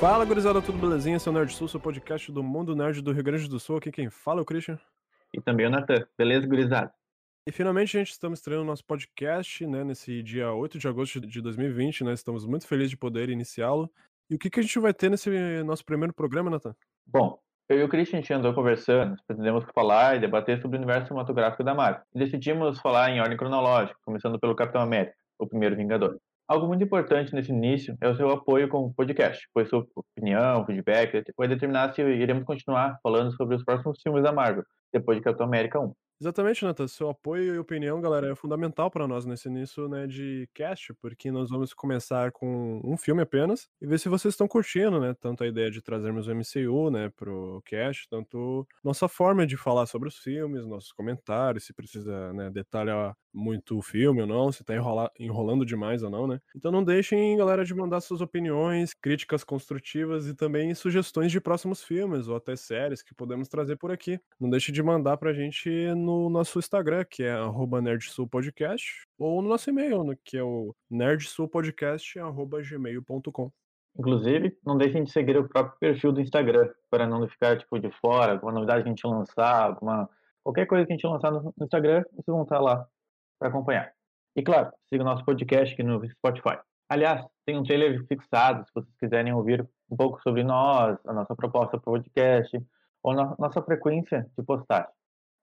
Fala, gurizada, tudo belezinha? Esse é o Nerd Sul, seu podcast do Mundo Nerd do Rio Grande do Sul. Aqui quem fala é o Christian. E também o Natan. Beleza, gurizada? E finalmente a gente estamos estreando nosso podcast, né, nesse dia 8 de agosto de 2020, né? Estamos muito felizes de poder iniciá-lo. E o que, que a gente vai ter nesse nosso primeiro programa, Nathan? Bom, eu e o Christian a gente andou conversando, pretendemos falar e debater sobre o universo cinematográfico da Marvel. E decidimos falar em ordem cronológica, começando pelo Capitão América, o primeiro Vingador. Algo muito importante nesse início é o seu apoio com o podcast, pois sua opinião, feedback vai determinar se iremos continuar falando sobre os próximos filmes da Marvel, depois de Capitão América 1. Exatamente, Nathan. Seu apoio e opinião, galera, é fundamental para nós nesse início né, de cast, porque nós vamos começar com um filme apenas e ver se vocês estão curtindo, né? Tanto a ideia de trazermos o MCU, né, pro cast, tanto nossa forma de falar sobre os filmes, nossos comentários, se precisa, né, detalhar muito filme ou não, se tá enrola enrolando demais ou não, né? Então não deixem, galera, de mandar suas opiniões, críticas construtivas e também sugestões de próximos filmes ou até séries que podemos trazer por aqui. Não deixe de mandar pra gente no nosso Instagram, que é nerdsulpodcast, ou no nosso e-mail, que é o nerdsulpodcast.gmail.com. Inclusive, não deixem de seguir o próprio perfil do Instagram, para não ficar tipo, de fora, alguma novidade que a gente lançar, alguma... qualquer coisa que a gente lançar no Instagram, vocês vão estar lá para acompanhar. E claro, siga o nosso podcast aqui no Spotify. Aliás, tem um trailer fixado, se vocês quiserem ouvir um pouco sobre nós, a nossa proposta para o podcast, ou na nossa frequência de postagem.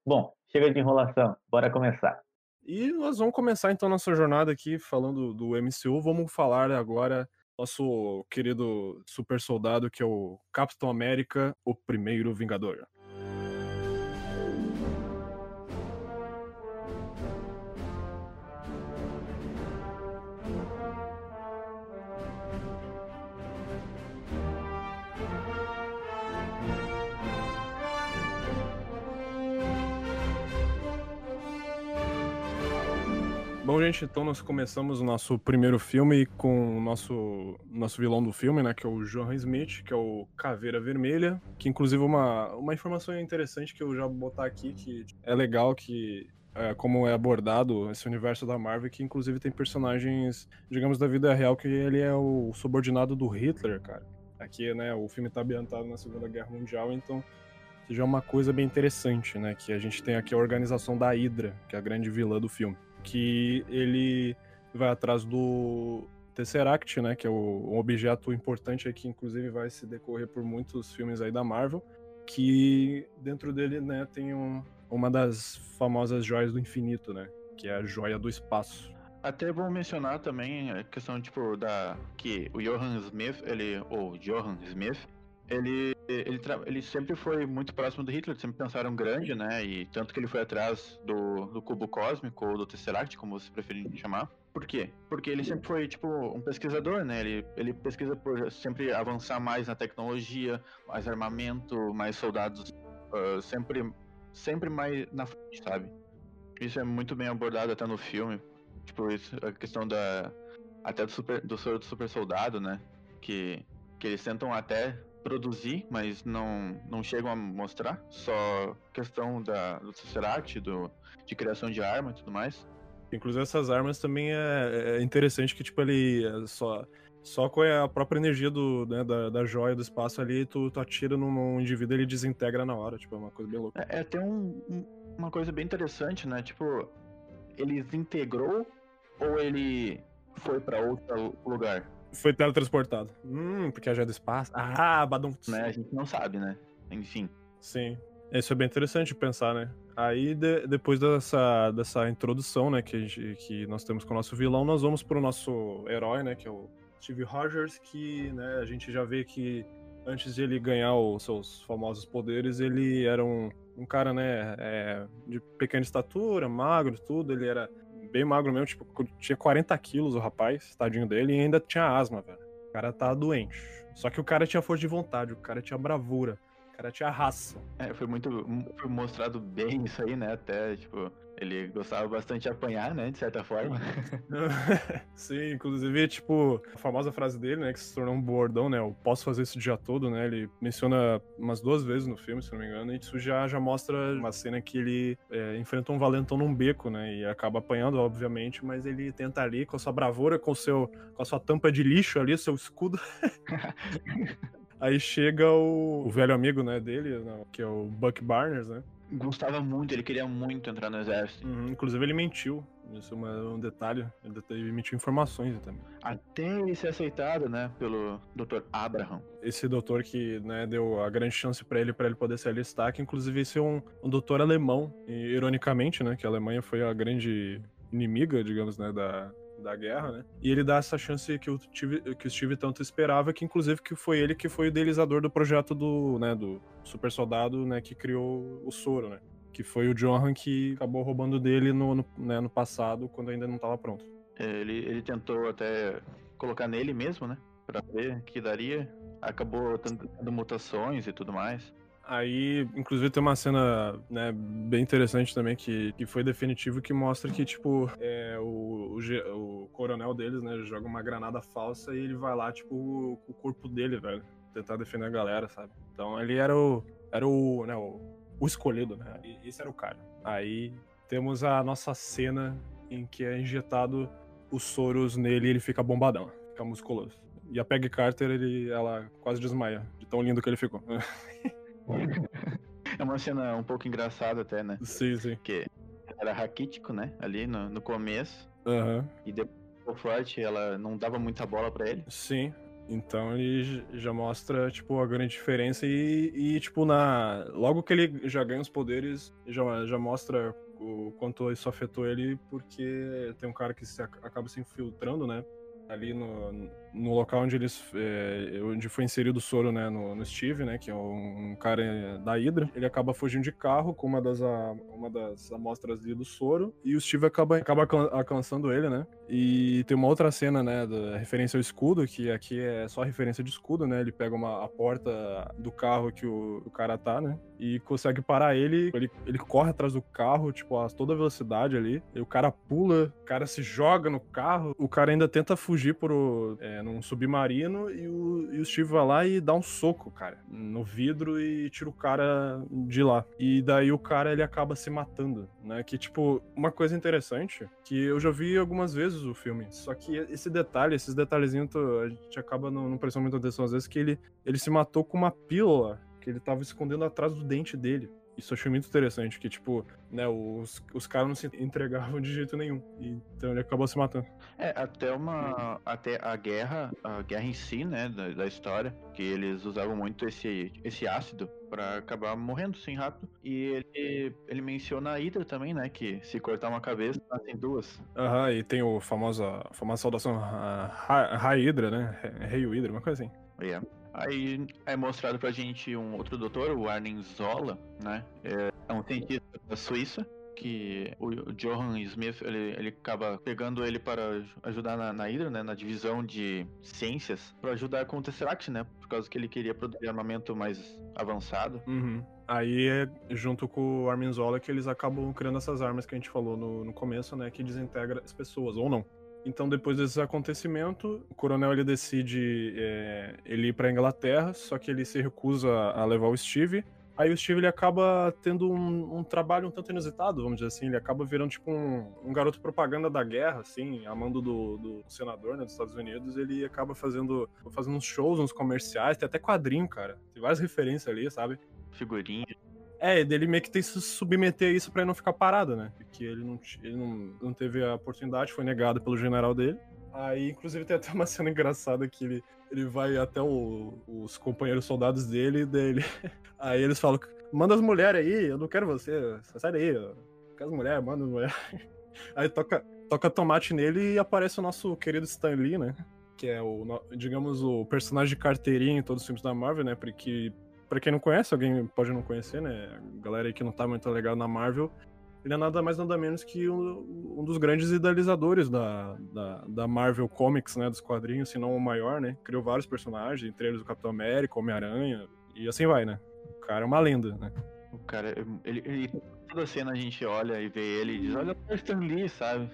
Bom, chega de enrolação, bora começar. E nós vamos começar então nossa jornada aqui falando do MCU. Vamos falar agora nosso querido super soldado que é o Capitão América, o primeiro Vingador. Bom, gente, então nós começamos o nosso primeiro filme com o nosso, nosso vilão do filme, né, que é o Johan Smith, que é o Caveira Vermelha, que inclusive uma, uma informação interessante que eu já vou botar aqui, que é legal que é, como é abordado esse universo da Marvel, que inclusive tem personagens, digamos, da vida real, que ele é o subordinado do Hitler, cara. Aqui, né, o filme tá ambientado na Segunda Guerra Mundial, então seja uma coisa bem interessante, né, que a gente tem aqui a organização da Hydra, que é a grande vilã do filme que ele vai atrás do Tesseract, né, que é o, um objeto importante que inclusive vai se decorrer por muitos filmes aí da Marvel, que dentro dele, né, tem um, uma das famosas joias do infinito, né, que é a joia do espaço. Até bom mencionar também a questão tipo da que o Johan Smith, ele ou Johan Smith, ele, ele, ele sempre foi muito próximo do Hitler, sempre pensaram grande, né? E tanto que ele foi atrás do, do cubo cósmico ou do Tesseract, como você preferir chamar. Por quê? Porque ele sempre foi, tipo, um pesquisador, né? Ele, ele pesquisa por sempre avançar mais na tecnologia, mais armamento, mais soldados, uh, sempre, sempre mais na frente, sabe? Isso é muito bem abordado até no filme. Tipo, isso, a questão da. Até do super, do soro do super soldado, né? Que, que eles tentam até produzir, mas não, não chegam a mostrar. Só questão da, do Tesseract, do, de criação de arma e tudo mais. Inclusive essas armas também é, é interessante que, tipo, ele é só... Só com a própria energia do, né, da, da joia do espaço ali, tu, tu atira num, num indivíduo e ele desintegra na hora, tipo, é uma coisa bem louca. É, é tem um, um, uma coisa bem interessante, né? Tipo, ele desintegrou ou ele foi para outro lugar? Foi teletransportado. Hum, porque a joia do espaço. Ah, Badum. Né? A gente não sabe, né? Enfim. Sim. Isso é bem interessante pensar, né? Aí, de, depois dessa, dessa introdução, né, que, gente, que nós temos com o nosso vilão, nós vamos pro nosso herói, né, que é o Steve Rogers, que, né, a gente já vê que antes de ele ganhar os seus famosos poderes, ele era um, um cara, né, é, de pequena estatura, magro, tudo, ele era bem magro mesmo, tipo, tinha 40 quilos o rapaz, tadinho dele, e ainda tinha asma, velho. O cara tá doente. Só que o cara tinha força de vontade, o cara tinha bravura, o cara tinha raça. É, foi muito. Foi mostrado bem isso aí, né? Até, tipo, Ele gostava bastante de apanhar, né? De certa forma. Sim, inclusive, tipo, a famosa frase dele, né? Que se tornou um bordão, né? Eu posso fazer isso o dia todo, né? Ele menciona umas duas vezes no filme, se não me engano, e isso já, já mostra uma cena que ele é, enfrenta um valentão num beco, né? E acaba apanhando, obviamente, mas ele tenta ali com a sua bravura, com, o seu, com a sua tampa de lixo ali, seu escudo. Aí chega o, o, velho amigo, né, dele, né, que é o Buck Barnes, né? Gostava muito, ele queria muito entrar no exército. Uhum, inclusive ele mentiu. Isso é um detalhe. Ele mentiu informações também. Até ele ser aceitado, né, pelo Dr. Abraham. Esse doutor que, né, deu a grande chance para ele para ele poder se alistar, que inclusive esse é um, um doutor alemão. E, ironicamente, né, que a Alemanha foi a grande inimiga, digamos, né, da, da guerra, né? E ele dá essa chance que o Steve, que o Steve tanto esperava, que inclusive que foi ele que foi o idealizador do projeto do, né, do super soldado, né, que criou o soro, né? Que foi o Johan que acabou roubando dele no, no, né, no passado, quando ainda não estava pronto. É, ele, ele tentou até colocar nele mesmo, né? Pra ver que daria. Acabou tendo mutações e tudo mais. Aí, inclusive, tem uma cena né, bem interessante também que, que foi definitivo que mostra que, tipo, é, o, o, o, coronel deles, né, joga uma granada falsa e ele vai lá, tipo, com o corpo dele, velho, tentar defender a galera, sabe? Então ele era o. Era o. Né, o, o escolhido, né? Esse era o cara. Aí temos a nossa cena em que é injetado os soros nele e ele fica bombadão, fica musculoso. E a Peggy Carter, ele, ela quase desmaia, de tão lindo que ele ficou. É uma cena um pouco engraçada até, né? Sim, sim. Porque era raquítico, né? Ali no, no começo. Uhum. E depois o forte, ela não dava muita bola para ele. Sim. Então ele já mostra, tipo, a grande diferença e, e, tipo, na... Logo que ele já ganha os poderes, já, já mostra o quanto isso afetou ele, porque tem um cara que se, acaba se infiltrando, né? Ali no, no local onde eles é, onde foi inserido o soro né no, no, Steve né que é um, cara da Hydra ele acaba fugindo de carro com uma das a, uma das amostras ali do soro e o Steve acaba acaba alcançando ele né. E tem uma outra cena né da referência ao escudo que aqui é só referência de escudo né ele pega uma a porta do carro que o, o cara tá né e consegue parar ele ele, ele corre atrás do carro tipo a toda velocidade ali e o cara pula o cara se joga no carro o cara ainda tenta fugir por é, num submarino e o, e o Steve vai lá e dá um soco, cara, no vidro e tira o cara de lá. E daí o cara ele acaba se matando, né? Que, tipo, uma coisa interessante que eu já vi algumas vezes o filme, só que esse detalhe, esses detalhezinhos, a gente acaba não, não prestando muita atenção às vezes, que ele, ele se matou com uma pílula que ele tava escondendo atrás do dente dele. Isso eu achei muito interessante, que, tipo, né, os, os caras não se entregavam de jeito nenhum. Então ele acabou se matando. É, até uma. Até a guerra, a guerra em si, né, da, da história, que eles usavam muito esse, esse ácido para acabar morrendo sim rápido. E ele, ele menciona a Hydra também, né? Que se cortar uma cabeça, tem duas. Aham, e tem o famosa, a famosa saudação Ra Hydra, né? Rei Hydra, uma coisa assim. Yeah. Aí é mostrado pra gente um outro doutor, o Arnim Zola, né? É, é um cientista da Suíça que o Johan Smith ele, ele acaba pegando ele para ajudar na, na Hydra, né, na divisão de ciências, para ajudar com o Tesseract, né, por causa que ele queria produzir armamento mais avançado. Uhum. Aí é junto com o Armin Zola que eles acabam criando essas armas que a gente falou no, no começo, né, que desintegra as pessoas, ou não. Então, depois desse acontecimento, o coronel ele decide é, ele ir para Inglaterra, só que ele se recusa a levar o Steve. Aí o Steve ele acaba tendo um, um, trabalho um tanto inusitado, vamos dizer assim. Ele acaba virando tipo um, um garoto propaganda da guerra, assim, amando do, do senador né, dos Estados Unidos. Ele acaba fazendo, fazendo uns shows, uns comerciais, tem até quadrinho, cara. Tem várias referências ali, sabe? Figurinha. É, dele meio que tem que se submeter a isso ele não ficar parado, né? Porque ele não, ele não, não teve a oportunidade, foi negado pelo general dele. Aí, inclusive, tem até uma cena engraçada que ele, ele vai até o, os companheiros soldados dele, dele. Aí eles falam: manda as mulheres aí, eu não quero você, sai daí, quero as mulheres, manda as mulheres. Aí toca, toca tomate nele e aparece o nosso querido Stan Lee, né? Que é o, digamos, o personagem de carteirinha em todos os filmes da Marvel, né? Porque para quem não conhece, alguém pode não conhecer, né? A galera aí que não tá muito legal na Marvel, ele é nada mais nada menos que um, um dos grandes idealizadores da, da, da, Marvel Comics, né? Dos quadrinhos, se não o maior, né? Criou vários personagens, entre eles o Capitão América, Homem-Aranha, e assim vai, né? O cara é uma lenda, né? O cara, ele, ele toda cena a gente olha e vê ele e diz, olha o Stan Lee, sabe?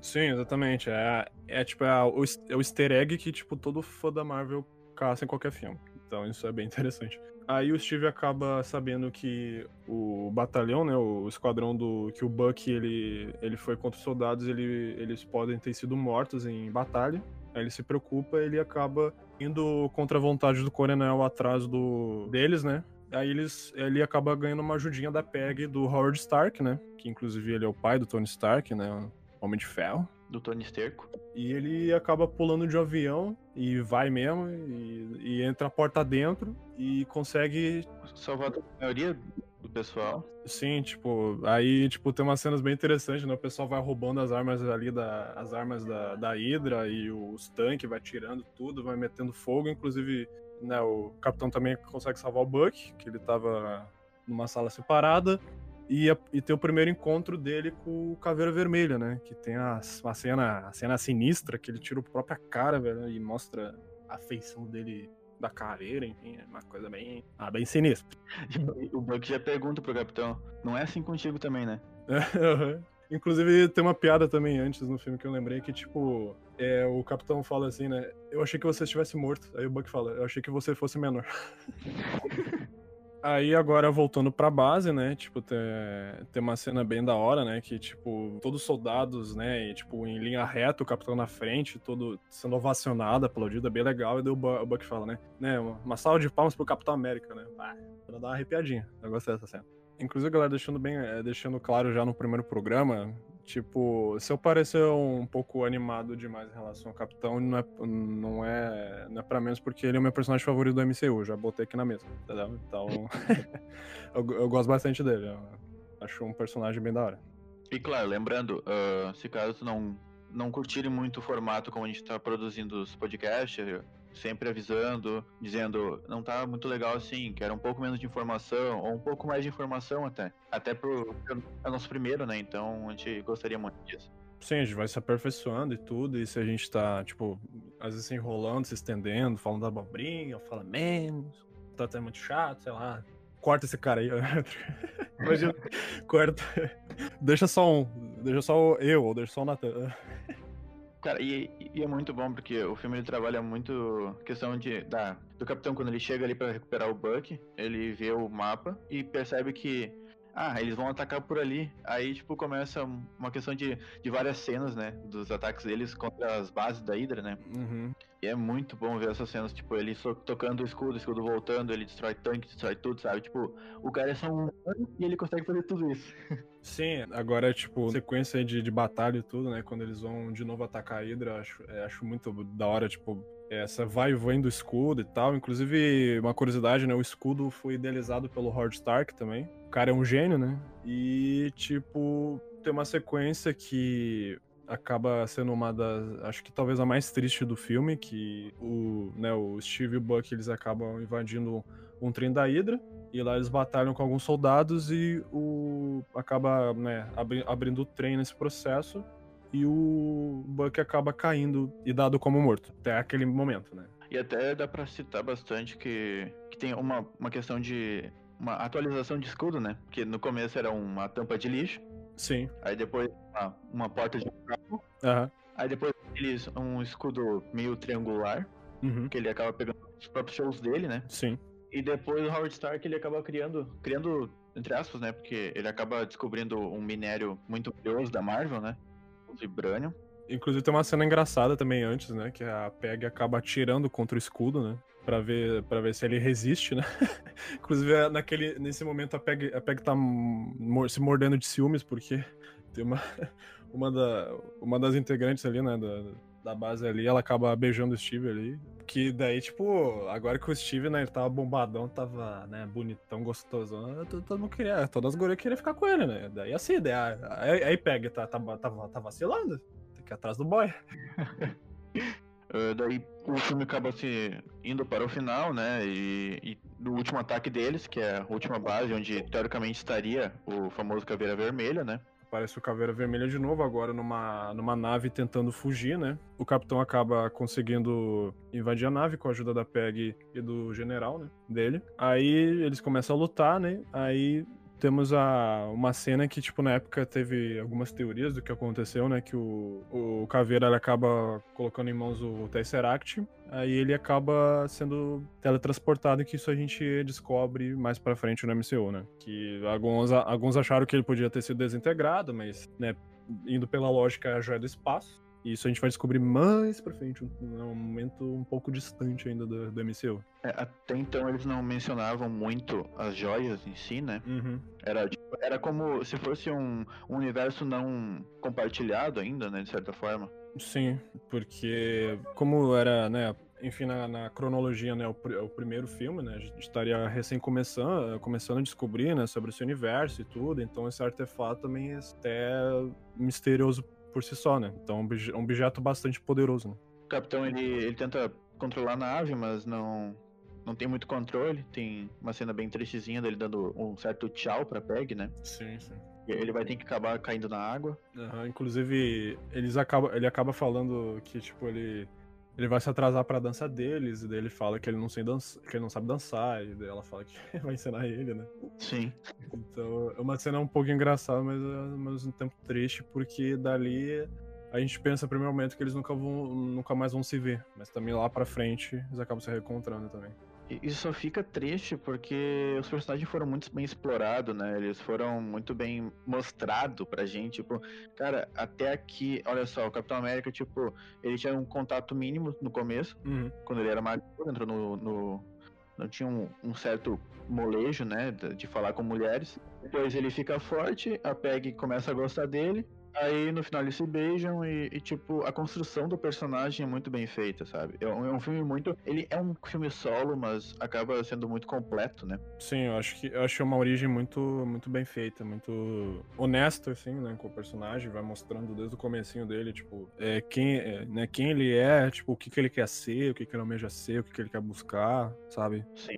Sim, exatamente. É, é tipo é o, é o easter egg que tipo todo fã da Marvel caça em qualquer filme. Então isso é bem interessante. Aí o Steve acaba sabendo que o batalhão, né, o esquadrão do que o Buck ele, ele foi contra os soldados, ele, eles podem ter sido mortos em batalha. Aí ele se preocupa, ele acaba indo contra a vontade do coronel atrás do deles, né? Aí eles, ele acaba ganhando uma ajudinha da PEG do Howard Stark, né? Que inclusive ele é o pai do Tony Stark, né? Homem de Ferro. Do Tony Sterco. E ele acaba pulando de um avião e vai mesmo, e, e entra a porta dentro e consegue. Salvar a maioria do pessoal. Sim, tipo, aí tipo, tem umas cenas bem interessantes, né? O pessoal vai roubando as armas ali, da, as armas da, da Hydra e os tanques, vai tirando tudo, vai metendo fogo, inclusive, né, o capitão também consegue salvar o Buck, que ele tava numa sala separada. E, a, e tem o primeiro encontro dele com o Caveira Vermelha, né? Que tem a, a, cena, a cena sinistra, que ele tira a própria cara, velho, e mostra a feição dele da caveira, enfim, é uma coisa bem, ah, bem sinistra. o Buck já pergunta pro capitão, não é assim contigo também, né? Inclusive, tem uma piada também antes no filme que eu lembrei que, tipo, é, o capitão fala assim, né? Eu achei que você estivesse morto. Aí o Buck fala, eu achei que você fosse menor. Aí agora voltando pra base, né? Tipo, tem, tem uma cena bem da hora, né? Que, tipo, todos os soldados, né? E, tipo, em linha reta, o capitão na frente, todo sendo ovacionado, aplaudido, é bem legal. E daí o, Bu o Buck fala, né? né? Uma salva de palmas pro Capitão América, né? Pra dar uma arrepiadinha. Eu gostei dessa cena. Inclusive, galera, deixando bem, é, deixando claro já no primeiro programa, tipo, se eu parecer um pouco animado demais em relação ao Capitão, não é, não é, não é pra menos porque ele é o meu personagem favorito do MCU, já botei aqui na mesa, entendeu? Então, eu, eu, gosto bastante dele, acho um personagem bem da hora. E claro, lembrando, uh, se caso não, não curtirem muito o formato como a gente tá produzindo os podcasts, sempre avisando, dizendo não tá muito legal assim, quero um pouco menos de informação, ou um pouco mais de informação até. Até pro é nosso primeiro, né? Então a gente gostaria muito disso. Sim, a gente vai se aperfeiçoando e tudo, e se a gente tá, tipo, às vezes se enrolando, se estendendo, falando da abobrinha, fala menos, tá até muito chato, sei lá. Corta esse cara aí. Imagina, corta. Deixa só um. Deixa só eu, ou deixa só o Natan. Cara, e, e, é muito bom porque o filme ele trabalha muito questão de da, do capitão quando ele chega ali para recuperar o Buck, ele vê o mapa e percebe que ah, eles vão atacar por ali. Aí, tipo, começa uma questão de, de várias cenas, né? Dos ataques deles contra as bases da Hydra, né? Uhum. E é muito bom ver essas cenas, tipo, ele tocando o escudo, o escudo voltando, ele destrói tanque, destrói tudo, sabe? Tipo, o cara é só um e ele consegue fazer tudo isso. Sim, agora, tipo, sequência de, de batalha e tudo, né? Quando eles vão de novo atacar a Hydra, acho, é, acho muito da hora, tipo, essa vai e vem do escudo e tal. Inclusive, uma curiosidade, né? O escudo foi idealizado pelo Howard Stark também. O cara é um gênio, né? E, tipo, tem uma sequência que acaba sendo uma das. Acho que talvez a mais triste do filme, que o, né, o Steve e o Buck eles acabam invadindo um trem da Hydra. E lá eles batalham com alguns soldados e o acaba né, abri, abrindo o trem nesse processo. E o Buck acaba caindo e dado como morto. Até aquele momento, né? E até dá pra citar bastante que, que tem uma, uma questão de uma atualização de escudo, né? Porque no começo era uma tampa de lixo. Sim. Aí depois uma, uma porta de carro. Uhum. Aí depois eles um escudo meio triangular. Uhum. Que ele acaba pegando os próprios shows dele, né? Sim. E depois o Howard Stark ele acaba criando, criando entre aspas, né? Porque ele acaba descobrindo um minério muito curioso da Marvel, né? Vibranium. Inclusive tem uma cena engraçada também antes, né? Que a Peg acaba atirando contra o escudo, né? Pra ver, pra ver se ele resiste, né? Inclusive, é naquele, nesse momento a Peg, a Peg tá se mordendo de ciúmes, porque tem uma, uma, da, uma das integrantes ali, né? Da, da base ali, ela acaba beijando o Steve ali. Que daí, tipo, agora que o Steve, né, ele tava bombadão, tava, né, bonitão, gostoso. Todo mundo queria, todas as gurias queriam ficar com ele, né? Daí assim, daí, aí, aí pega, tá, tá, tá, tá vacilando. Tem que ir atrás do boy. Uh, daí o filme acaba se indo para o final, né? E, e do último ataque deles, que é a última base, onde teoricamente estaria o famoso Caveira Vermelha, né? Aparece o Caveira Vermelha de novo, agora numa, numa nave tentando fugir, né? O capitão acaba conseguindo invadir a nave com a ajuda da PEG e do general, né? Dele. Aí eles começam a lutar, né? Aí temos a, uma cena que, tipo, na época teve algumas teorias do que aconteceu, né? Que o, o Caveira acaba colocando em mãos o Tesseract, aí ele acaba sendo teletransportado, que isso a gente descobre mais pra frente no MCU, né? Que alguns, alguns acharam que ele podia ter sido desintegrado, mas, né, indo pela lógica, a joia do espaço. E isso a gente vai descobrir mais pra frente, um, um momento um pouco distante ainda do, do MCU. É, até então eles não mencionavam muito as joias em si, né? Uhum. Era, tipo, era como se fosse um, um universo não compartilhado ainda, né? De certa forma. Sim, porque como era, né, enfim, na, na, cronologia, né, o, o, primeiro filme, né, a gente estaria recém começando, começando a descobrir, né, sobre esse universo e tudo, então esse artefato também é até misterioso por si só, né? Então é um objeto bastante poderoso, né? O capitão, ele, ele tenta controlar a nave, mas não não tem muito controle. Tem uma cena bem tristezinha dele dando um certo tchau pra Peg, né? Sim, sim. E ele vai ter que acabar caindo na água. Uhum, inclusive, eles acaba, ele acaba falando que, tipo, ele ele vai se atrasar pra dança deles, e daí ele fala que ele não, sei dança, que ele não sabe dançar, e daí ela fala que vai ensinar ele, né? Sim. Então é uma cena um pouco engraçada, mas ao mesmo tempo triste, porque dali a gente pensa primeiro momento que eles nunca, vão, nunca mais vão se ver, mas também lá pra frente eles acabam se reencontrando também. Isso só fica triste porque os personagens foram muito bem explorados, né? Eles foram muito bem mostrados pra gente. Tipo, cara, até aqui, olha só, o Capitão América, tipo, ele tinha um contato mínimo no começo, uhum. quando ele era magro, entrou no. no não tinha um, um, certo molejo, né, de, de falar com mulheres. Depois ele fica forte, a Peg começa a gostar dele, Aí no final eles se beijam e, e, tipo, a construção do personagem é muito bem feita, sabe? É um, é um, filme muito. Ele é um filme solo, mas acaba sendo muito completo, né? Sim, eu acho que eu acho uma origem muito, muito bem feita, muito honesta, assim, né, com o personagem, vai mostrando desde o comecinho dele, tipo, é, quem, é, né, quem ele é, tipo, o que, que ele quer ser, o que, que ele almeja ser, o que, que ele quer buscar, sabe? Sim.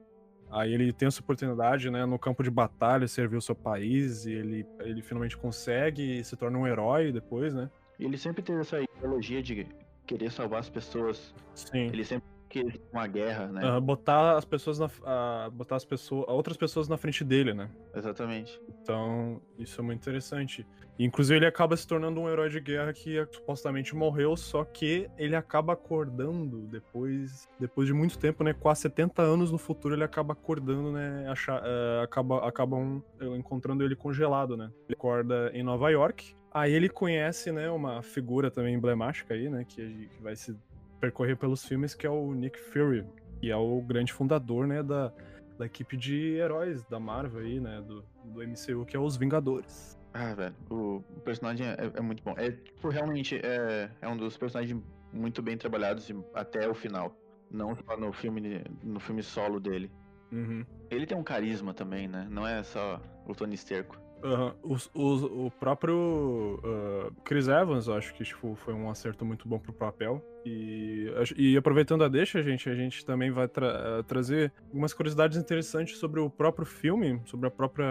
Aí ele tem essa oportunidade, né, no campo de batalha, servir o seu país, e ele, ele finalmente consegue e se torna um herói depois, né? E ele sempre teve essa ideologia de querer salvar as pessoas. Sim. Ele sempre que uma guerra, né? Uh, botar as pessoas na, uh, botar as pessoas, outras pessoas na frente dele, né? Exatamente. Então, isso é muito interessante. E, inclusive, ele acaba se tornando um herói de guerra que supostamente morreu, só que ele acaba acordando depois, depois de muito tempo, né? Quase 70 anos no futuro, ele acaba acordando, né? Achar, uh, acaba, acabam encontrando ele congelado, né? Ele acorda em Nova York. Aí ele conhece, né, uma figura também emblemática aí, né, que, que vai se percorrer pelos filmes, que é o Nick Fury, que é o grande fundador, né, da, da equipe de heróis da Marvel aí, né, do, do MCU, que é os Vingadores. Ah, velho, o, personagem é, é, muito bom. É, tipo, realmente é, é um dos personagens muito bem trabalhados até o final. Não só no filme, no filme solo dele. Uhum. Ele tem um carisma também, né? Não é só o Tony Sterco. Uhum. O, o, o, próprio uh, Chris Evans, eu acho que tipo, foi um acerto muito bom pro papel. E, e aproveitando a deixa, gente, a gente também vai tra trazer algumas curiosidades interessantes sobre o próprio filme, sobre a própria,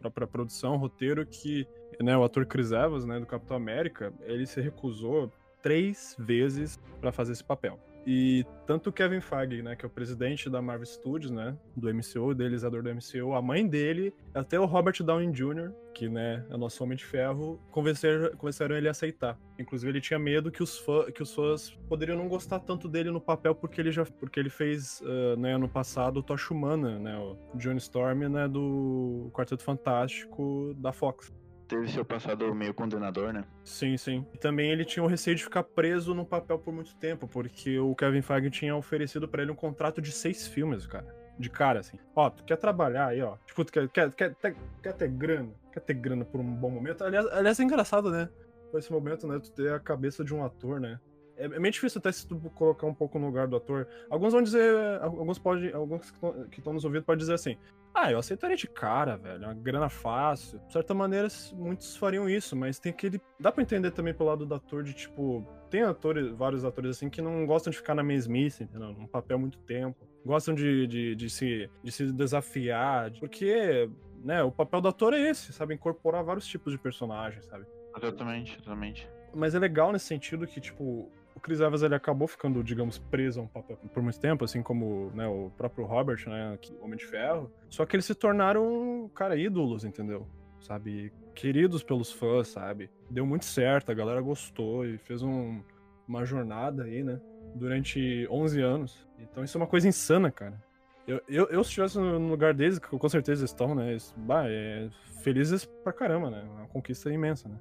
própria produção, roteiro, que né, o ator Chris Evans, né, do Capitão América, ele se recusou três vezes para fazer esse papel. E tanto o Kevin Feige, né, que é o presidente da Marvel Studios, né, do MCU, idealizador do MCU, a mãe dele, até o Robert Downey Jr., que, né, é nosso Homem de Ferro, convenceram, convenceram ele a aceitar. Inclusive, ele tinha medo que os, fã, que os fãs poderiam não gostar tanto dele no papel, porque ele já porque ele fez, uh, né, no passado, o Tocha Humana, né, o Johnny Storm, né, do Quarteto Fantástico da Fox teve seu passado meio condenador, né? Sim, sim. E também ele tinha o receio de ficar preso no papel por muito tempo, porque o Kevin Feige tinha oferecido para ele um contrato de seis filmes, cara. De cara, assim. Ó, tu quer trabalhar aí, ó. Tipo, tu quer, quer, quer, quer, quer ter grana? Quer ter grana por um bom momento? Aliás, aliás, é engraçado, né? Esse momento, né? Tu ter a cabeça de um ator, né? É, é meio difícil até se tu colocar um pouco no lugar do ator. Alguns vão dizer, alguns podem, alguns que estão nos ouvindo podem dizer assim: "Ah, eu aceitaria de cara, velho, uma grana fácil". De certa maneira, muitos fariam isso, mas tem aquele, dá para entender também pelo lado do ator de tipo, tem atores, vários atores assim que não gostam de ficar na mesmice, entendeu? Num papel muito tempo. Gostam de, de, de, se, de se desafiar, porque, né, o papel do ator é esse, sabe? Incorporar vários tipos de personagens, sabe? Exatamente, exatamente. Mas é legal nesse sentido que, tipo, o Chris Evans ele acabou ficando, digamos, preso por muito tempo, assim como né, o próprio Robert, né, Homem de Ferro. Só que eles se tornaram, cara, ídolos, entendeu? Sabe? Queridos pelos fãs, sabe? Deu muito certo, a galera gostou e fez um, uma jornada aí, né? Durante 11 anos. Então isso é uma coisa insana, cara. Eu, eu, eu se estivesse no lugar deles, que com certeza estão, né? Bah, é, felizes pra caramba, né? Uma conquista imensa, né?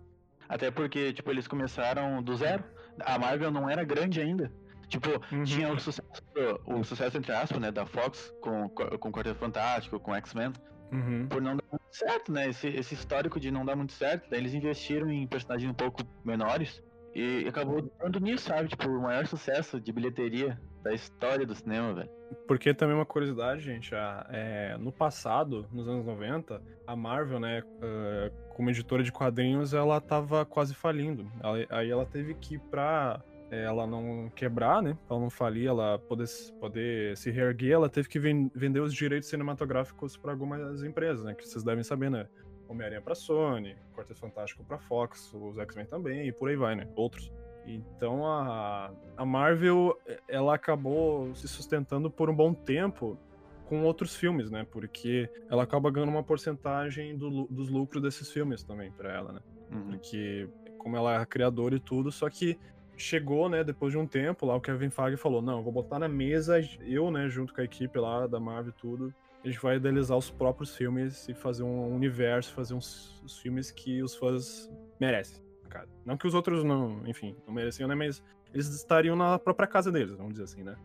Até porque, tipo, eles começaram do zero. A Marvel não era grande ainda. Tipo, uhum. tinha o sucesso, o sucesso, entre aspas, né, da Fox com, com Quarteto Fantástico, com X-Men. Uhum. Por não dar muito certo, né? Esse, esse histórico de não dar muito certo. Daí eles investiram em personagens um pouco menores. E acabou dando nisso, sabe? Tipo, o maior sucesso de bilheteria da história do cinema, velho. Porque também uma curiosidade, gente, a, é, no passado, nos anos 90, a Marvel, né, uh, como editora de quadrinhos, ela tava quase falindo. Ela, aí ela teve que ir pra é, ela não quebrar, né? Ela não falir, ela poder, poder se reerguer, ela teve que vender os direitos cinematográficos para algumas empresas, né? Que vocês devem saber, né? Homem-Aranha pra Sony, Quarteto Fantástico pra Fox, os X-Men também, e por aí vai, né? Outros. Então a, a Marvel, ela acabou se sustentando por um bom tempo com outros filmes, né? Porque ela acaba ganhando uma porcentagem do, dos lucros desses filmes também para ela, né? Uhum. Porque como ela é criadora e tudo, só que chegou, né, depois de um tempo lá, o Kevin Feige falou, não, vou botar na mesa, eu, né, junto com a equipe lá da Marvel e tudo, a gente vai idealizar os próprios filmes e fazer um universo, fazer uns, uns filmes que os fãs merecem, cara. Não que os outros não, enfim, não mereciam, né? Mas eles estariam na própria casa deles, vamos dizer assim, né?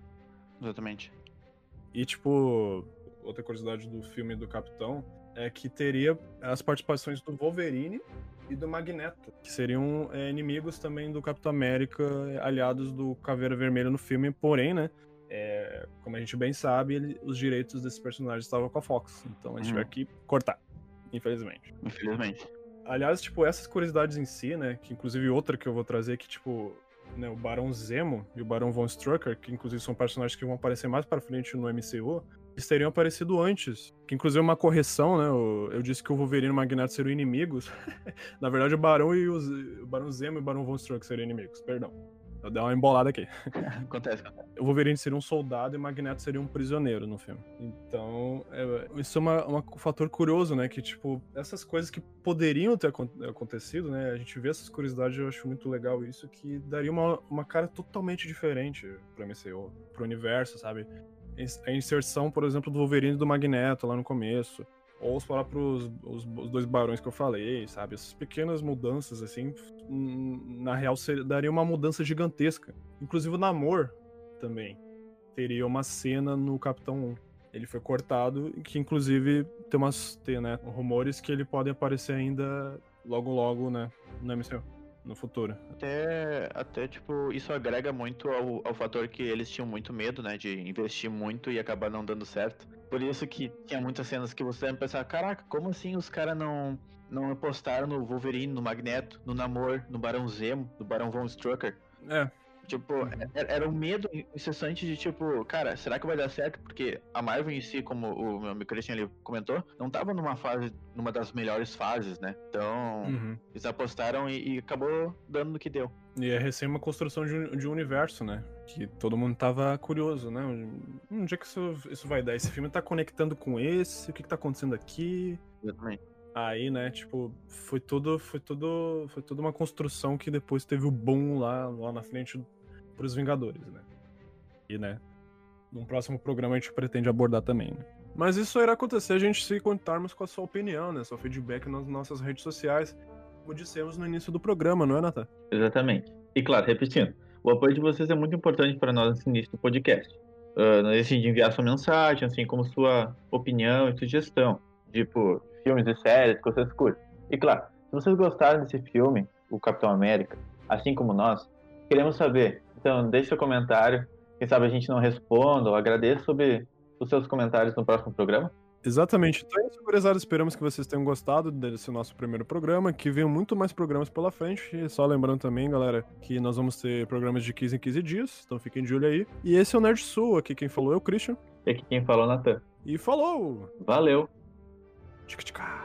Exatamente. E, tipo, outra curiosidade do filme do Capitão é que teria as participações do Wolverine e do Magneto, que seriam é, inimigos também do Capitão América, aliados do Caveira Vermelha no filme, porém, né? É, como a gente bem sabe, ele, os direitos desses personagens estavam com a Fox. Então a gente uhum. vai que cortar, infelizmente. Infelizmente. Aliás, tipo, essas curiosidades em si, né? Que inclusive outra que eu vou trazer que, tipo, né, o Barão Zemo e o Barão Von Strucker, que inclusive são personagens que vão aparecer mais para frente no MCU, eles teriam aparecido antes. Que inclusive é uma correção, né? Eu, eu disse que o Wolverine e o Magneto seriam inimigos. Na verdade, o Barão e os, o Barão Zemo e o Barão Von Strucker seriam inimigos, perdão. Eu dei uma embolada aqui. acontece, acontece. O Wolverine seria um soldado e o Magneto seria um prisioneiro no filme. Então, é, isso é uma, uma, um fator curioso, né? Que, tipo, essas coisas que poderiam ter acontecido, né? A gente vê essas curiosidades, eu acho muito legal isso, que daria uma, uma cara totalmente diferente pra MCU, pro universo, sabe? A inserção, por exemplo, do Wolverine e do Magneto lá no começo ou os próprios os, os, dois barões que eu falei, sabe? Essas pequenas mudanças, assim, na real daria uma mudança gigantesca. Inclusive o Namor também teria uma cena no Capitão 1. Ele foi cortado, que inclusive tem umas tem, né, rumores que ele pode aparecer ainda logo logo, né, no MCU no futuro. Até, até tipo, isso agrega muito ao, ao fator que eles tinham muito medo, né, de investir muito e acabar não dando certo. Por isso que tinha muitas cenas que você ia pensar, caraca, como assim os caras não não apostaram no Wolverine, no Magneto, no Namor, no Barão Zemo, no Barão Von Strucker? É, Tipo, uhum. era um medo incessante de tipo, cara, será que vai dar certo? Porque a Marvel em si, como o meu amigo Christian ali comentou, não tava numa fase, numa das melhores fases, né? Então, uhum. eles apostaram e, e, acabou dando no que deu. E é recém uma construção de um, de um, universo, né? Que todo mundo tava curioso, né? Onde é que isso, isso vai dar? Esse filme tá conectando com esse? O que que tá acontecendo aqui? Exatamente. Aí, né, tipo, foi tudo, foi tudo, foi tudo uma construção que depois teve o boom lá, lá na frente pros Vingadores, né? E, né, num próximo programa a gente pretende abordar também, né? Mas isso irá acontecer a gente se contarmos com a sua opinião, né, seu feedback nas nossas redes sociais, como dissemos no início do programa, não é, Natan? Exatamente. E claro, repetindo, o apoio de vocês é muito importante para nós nesse início do podcast. Uh, não deixem de enviar sua mensagem, assim como sua opinião e sugestão, tipo, filmes e séries que vocês curtem. E claro, se vocês gostaram desse filme, o Capitão América, assim como nós, queremos saber. Então, deixe seu comentário. Quem sabe a gente não responda ou agradeça sobre os seus comentários no próximo programa. Exatamente. Então é isso, gurizada. Esperamos que vocês tenham gostado desse nosso primeiro programa, que venham muito mais programas pela frente. E só lembrando também, galera, que nós vamos ter programas de 15 em 15 dias, então fiquem de olho aí. E esse é o Nerd Sul, aqui quem falou é o Christian. E aqui quem falou é o Natan. E falou! Valeu! チュクチュカ